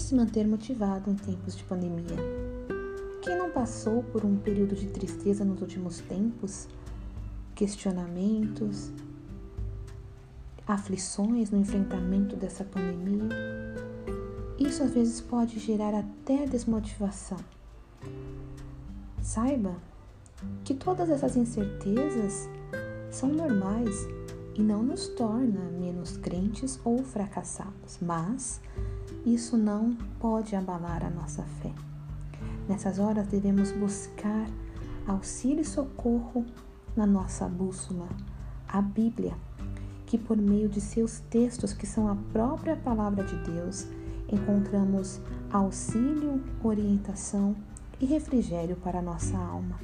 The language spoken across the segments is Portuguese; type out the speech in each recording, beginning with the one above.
se manter motivado em tempos de pandemia? Quem não passou por um período de tristeza nos últimos tempos? Questionamentos, aflições no enfrentamento dessa pandemia? Isso às vezes pode gerar até desmotivação. Saiba que todas essas incertezas são normais e não nos torna menos crentes ou fracassados, mas isso não pode abalar a nossa fé. Nessas horas devemos buscar auxílio e socorro na nossa bússola, a Bíblia, que por meio de seus textos, que são a própria palavra de Deus, encontramos auxílio, orientação e refrigério para a nossa alma.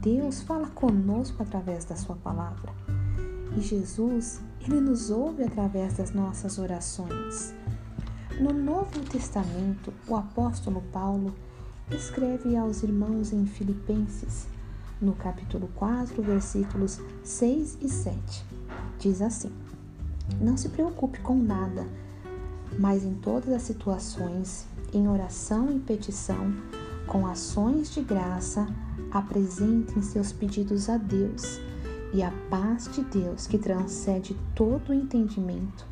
Deus fala conosco através da sua palavra. E Jesus, ele nos ouve através das nossas orações. No Novo Testamento, o apóstolo Paulo escreve aos irmãos em Filipenses, no capítulo 4, versículos 6 e 7. Diz assim: Não se preocupe com nada, mas em todas as situações, em oração e petição, com ações de graça, apresentem seus pedidos a Deus, e a paz de Deus, que transcende todo o entendimento,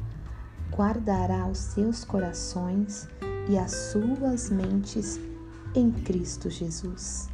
guardará os seus corações e as suas mentes em Cristo Jesus.